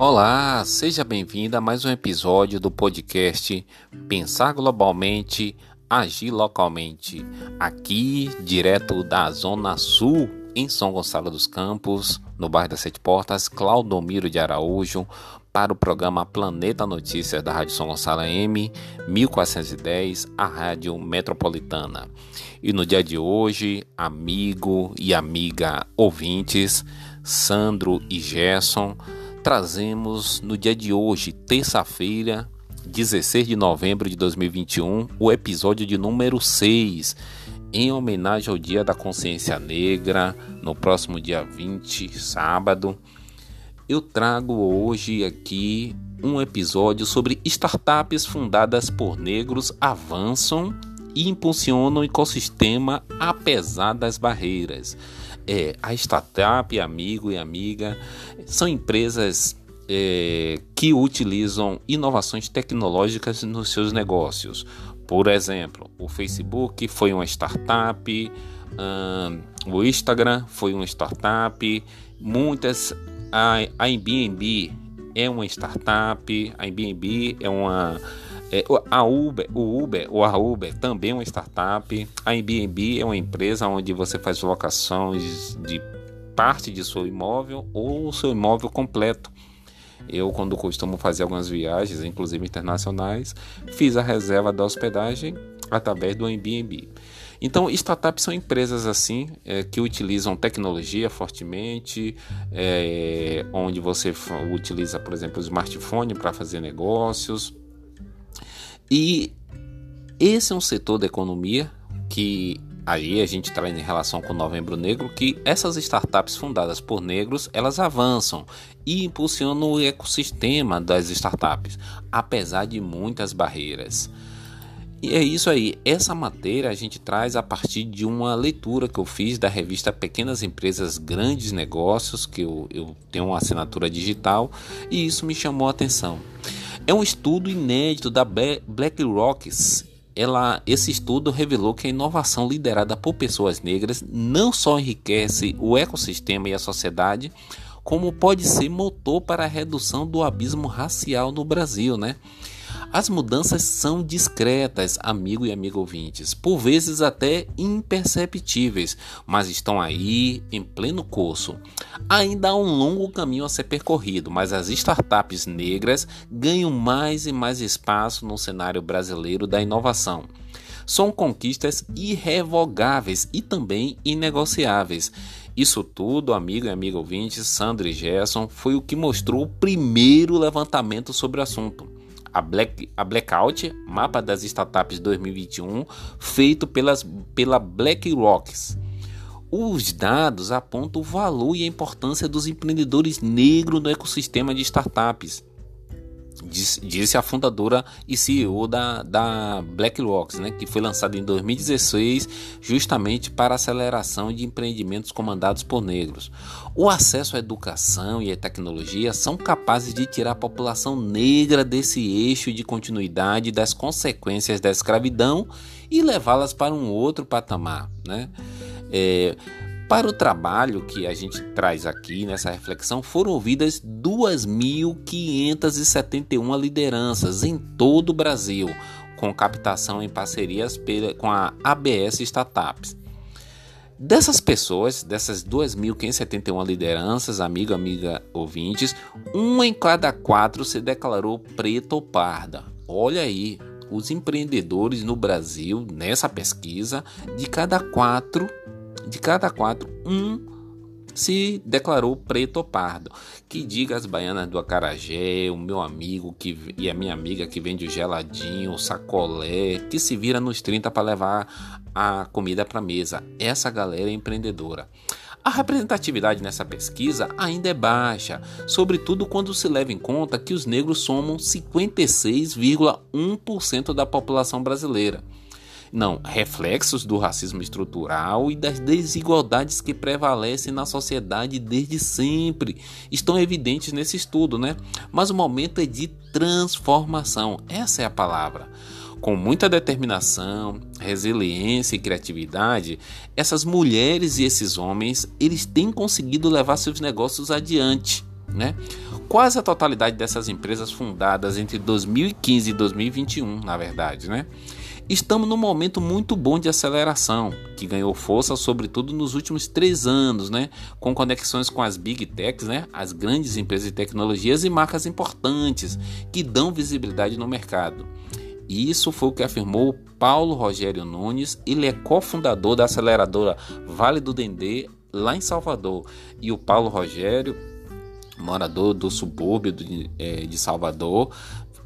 Olá, seja bem-vindo a mais um episódio do podcast Pensar Globalmente, Agir Localmente, aqui direto da Zona Sul, em São Gonçalo dos Campos, no bairro das Sete Portas, Claudomiro de Araújo, para o programa Planeta Notícias da Rádio São Gonçalo M 1410, a Rádio Metropolitana. E no dia de hoje, amigo e amiga ouvintes, Sandro e Gerson, trazemos no dia de hoje, terça-feira, 16 de novembro de 2021, o episódio de número 6, em homenagem ao Dia da Consciência Negra, no próximo dia 20, sábado. Eu trago hoje aqui um episódio sobre startups fundadas por negros avançam e impulsionam o ecossistema apesar das barreiras é, a startup, amigo e amiga, são empresas é, que utilizam inovações tecnológicas nos seus negócios. Por exemplo, o Facebook foi uma startup, um, o Instagram foi uma startup, muitas a, a Airbnb é uma startup, a Airbnb é uma é, a Uber, o Uber ou a Uber também é uma startup. A Airbnb é uma empresa onde você faz locações de parte de seu imóvel ou seu imóvel completo. Eu, quando costumo fazer algumas viagens, inclusive internacionais, fiz a reserva da hospedagem através do Airbnb. Então, startups são empresas assim é, que utilizam tecnologia fortemente, é, onde você utiliza, por exemplo, o smartphone para fazer negócios e esse é um setor da economia que aí a gente traz em relação com o Novembro Negro que essas startups fundadas por negros elas avançam e impulsionam o ecossistema das startups, apesar de muitas barreiras. E é isso aí. Essa matéria a gente traz a partir de uma leitura que eu fiz da revista Pequenas Empresas Grandes Negócios, que eu, eu tenho uma assinatura digital, e isso me chamou a atenção. É um estudo inédito da BlackRock. Ela, esse estudo revelou que a inovação liderada por pessoas negras não só enriquece o ecossistema e a sociedade, como pode ser motor para a redução do abismo racial no Brasil, né? As mudanças são discretas, amigo e amigo ouvintes, por vezes até imperceptíveis, mas estão aí em pleno curso. Ainda há um longo caminho a ser percorrido, mas as startups negras ganham mais e mais espaço no cenário brasileiro da inovação são conquistas irrevogáveis e também inegociáveis. Isso tudo, amigo e amigo ouvinte, Sandro e Gerson, foi o que mostrou o primeiro levantamento sobre o assunto a, Black, a Blackout, Mapa das Startups 2021, feito pelas, pela BlackRock. Os dados apontam o valor e a importância dos empreendedores negros no ecossistema de startups disse a fundadora e CEO da, da BlackRock, né, que foi lançada em 2016 justamente para aceleração de empreendimentos comandados por negros. O acesso à educação e à tecnologia são capazes de tirar a população negra desse eixo de continuidade das consequências da escravidão e levá-las para um outro patamar. Né? É, para o trabalho que a gente traz aqui nessa reflexão, foram ouvidas 2.571 lideranças em todo o Brasil, com captação em parcerias com a ABS Startups. Dessas pessoas, dessas 2.571 lideranças, amigo, amiga, ouvintes, uma em cada quatro se declarou preta ou parda. Olha aí, os empreendedores no Brasil, nessa pesquisa, de cada quatro de cada quatro, um se declarou preto ou pardo. Que diga as baianas do acarajé, o meu amigo que, e a minha amiga que vende o geladinho, o sacolé, que se vira nos 30 para levar a comida para mesa. Essa galera é empreendedora. A representatividade nessa pesquisa ainda é baixa, sobretudo quando se leva em conta que os negros somam 56,1% da população brasileira. Não, reflexos do racismo estrutural e das desigualdades que prevalecem na sociedade desde sempre estão evidentes nesse estudo, né? Mas o momento é de transformação, essa é a palavra. Com muita determinação, resiliência e criatividade, essas mulheres e esses homens, eles têm conseguido levar seus negócios adiante né? Quase a totalidade dessas empresas fundadas entre 2015 e 2021, na verdade, né? Estamos num momento muito bom de aceleração, que ganhou força sobretudo nos últimos três anos, né? com conexões com as big techs, né? as grandes empresas de tecnologias e marcas importantes que dão visibilidade no mercado. Isso foi o que afirmou Paulo Rogério Nunes, ele é cofundador da aceleradora Vale do Dendê, lá em Salvador. E o Paulo Rogério, morador do subúrbio de, de Salvador,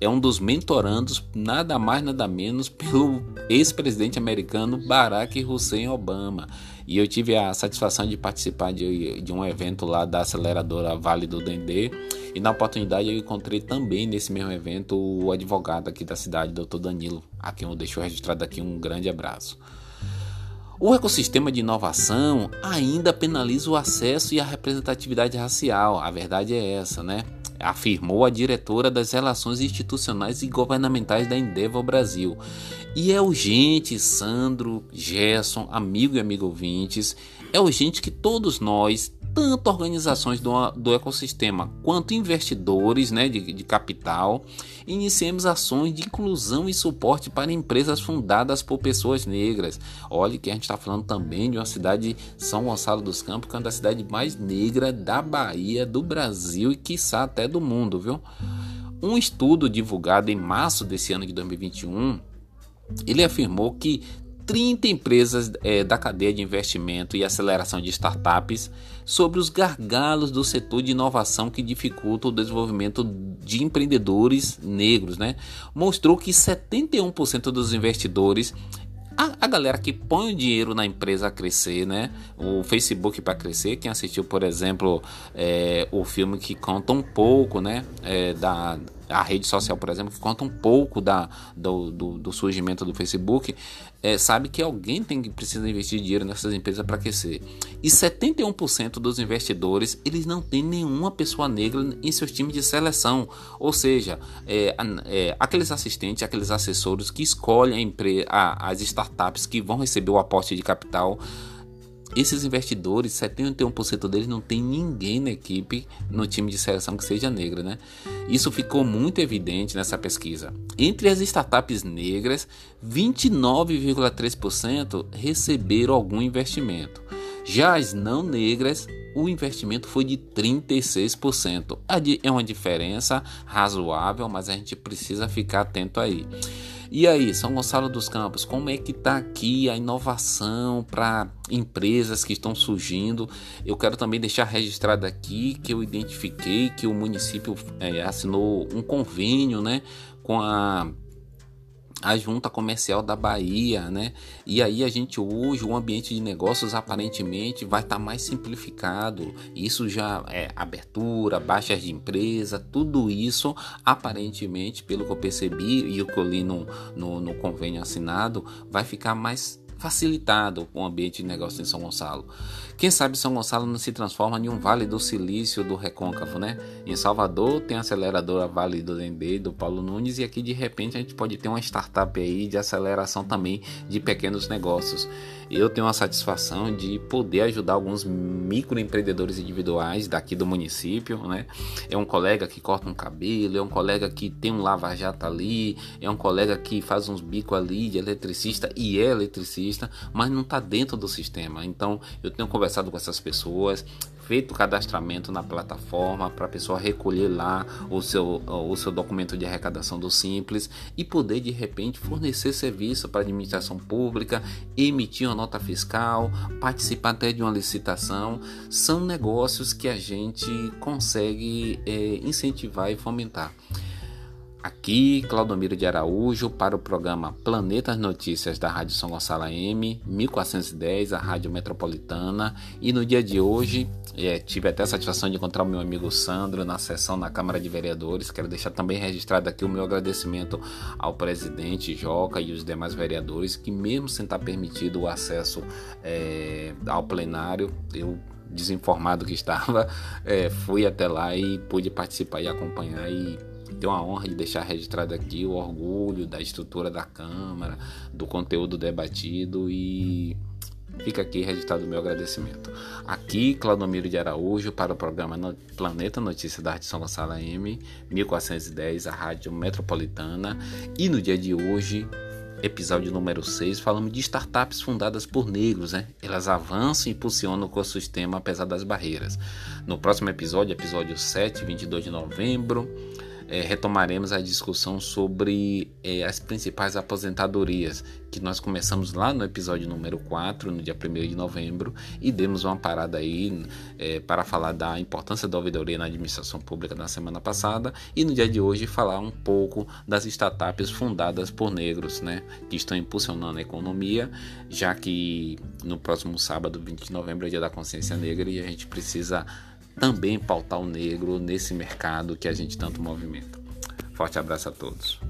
é um dos mentorandos, nada mais nada menos, pelo ex-presidente americano Barack Hussein Obama. E eu tive a satisfação de participar de, de um evento lá da aceleradora Vale do Dendê. E na oportunidade eu encontrei também nesse mesmo evento o advogado aqui da cidade, Dr. Danilo, a quem eu deixo registrado aqui um grande abraço. O ecossistema de inovação ainda penaliza o acesso e a representatividade racial. A verdade é essa, né? afirmou a diretora das Relações Institucionais e Governamentais da Endeavor Brasil. E é urgente, Sandro, Gerson, amigo e amigo ouvintes, é urgente que todos nós, tanto organizações do, do ecossistema quanto investidores né, de, de capital, iniciemos ações de inclusão e suporte para empresas fundadas por pessoas negras. Olha que a gente está falando também de uma cidade, São Gonçalo dos Campos, que é uma das cidades mais negras da Bahia, do Brasil e quiçá até do mundo, viu? Um estudo divulgado em março desse ano de 2021, ele afirmou que 30 empresas é, da cadeia de investimento e aceleração de startups sobre os gargalos do setor de inovação que dificulta o desenvolvimento de empreendedores negros, né? Mostrou que 71% dos investidores a, galera que põe o dinheiro na empresa a crescer, né? O Facebook para crescer. Quem assistiu, por exemplo, é, o filme que conta um pouco, né? É, da a rede social, por exemplo, que conta um pouco da, do, do, do surgimento do Facebook, é, sabe que alguém tem que precisa investir dinheiro nessas empresas para crescer. E 71% dos investidores eles não têm nenhuma pessoa negra em seus times de seleção, ou seja, é, é, aqueles assistentes, aqueles assessores que escolhem a, as startups que vão receber o aporte de capital esses investidores, 71% deles não tem ninguém na equipe, no time de seleção que seja negra, né? Isso ficou muito evidente nessa pesquisa. Entre as startups negras, 29,3% receberam algum investimento. Já as não negras, o investimento foi de 36%. É uma diferença razoável, mas a gente precisa ficar atento aí. E aí, São Gonçalo dos Campos, como é que está aqui a inovação para empresas que estão surgindo? Eu quero também deixar registrado aqui que eu identifiquei que o município é, assinou um convênio, né, com a a junta comercial da Bahia, né? E aí a gente hoje o ambiente de negócios aparentemente vai estar tá mais simplificado. Isso já é abertura, baixas de empresa, tudo isso aparentemente, pelo que eu percebi e o que eu li no, no, no convênio assinado, vai ficar mais facilitado o ambiente de negócio em São Gonçalo. Quem sabe São Gonçalo não se transforma em um Vale do Silício do Recôncavo, né? Em Salvador tem a aceleradora Vale do Dendê, do Paulo Nunes, e aqui de repente a gente pode ter uma startup aí de aceleração também de pequenos negócios. Eu tenho a satisfação de poder ajudar alguns microempreendedores individuais daqui do município, né? É um colega que corta um cabelo, é um colega que tem um lava-jato ali, é um colega que faz uns bicos ali de eletricista e é eletricista, mas não está dentro do sistema. Então eu tenho conversado conversado com essas pessoas, feito o cadastramento na plataforma para a pessoa recolher lá o seu, o seu documento de arrecadação do Simples e poder de repente fornecer serviço para a administração pública, emitir uma nota fiscal, participar até de uma licitação. São negócios que a gente consegue é, incentivar e fomentar. Aqui, Claudomiro de Araújo, para o programa Planetas Notícias da Rádio São Gonçalo M, 1410, a Rádio Metropolitana. E no dia de hoje, é, tive até a satisfação de encontrar o meu amigo Sandro na sessão na Câmara de Vereadores. Quero deixar também registrado aqui o meu agradecimento ao presidente Joca e os demais vereadores, que, mesmo sem estar permitido o acesso é, ao plenário, eu desinformado que estava, é, fui até lá e pude participar e acompanhar e tenho a honra de deixar registrado aqui o orgulho da estrutura da Câmara, do conteúdo debatido e Fica aqui registrado o meu agradecimento. Aqui, Claudomiro de Araújo, para o programa Planeta Notícia da Arte São Gonçalo M, 1410, a Rádio Metropolitana. E no dia de hoje, episódio número 6, falamos de startups fundadas por negros, né? Elas avançam e impulsionam o ecossistema apesar das barreiras. No próximo episódio, episódio 7, 22 de novembro, é, retomaremos a discussão sobre é, as principais aposentadorias, que nós começamos lá no episódio número 4, no dia 1 de novembro, e demos uma parada aí é, para falar da importância da ouvidoria na administração pública na semana passada, e no dia de hoje falar um pouco das startups fundadas por negros, né, que estão impulsionando a economia, já que no próximo sábado, 20 de novembro, é dia da consciência negra e a gente precisa também pautar o negro nesse mercado que a gente tanto movimenta. Forte abraço a todos.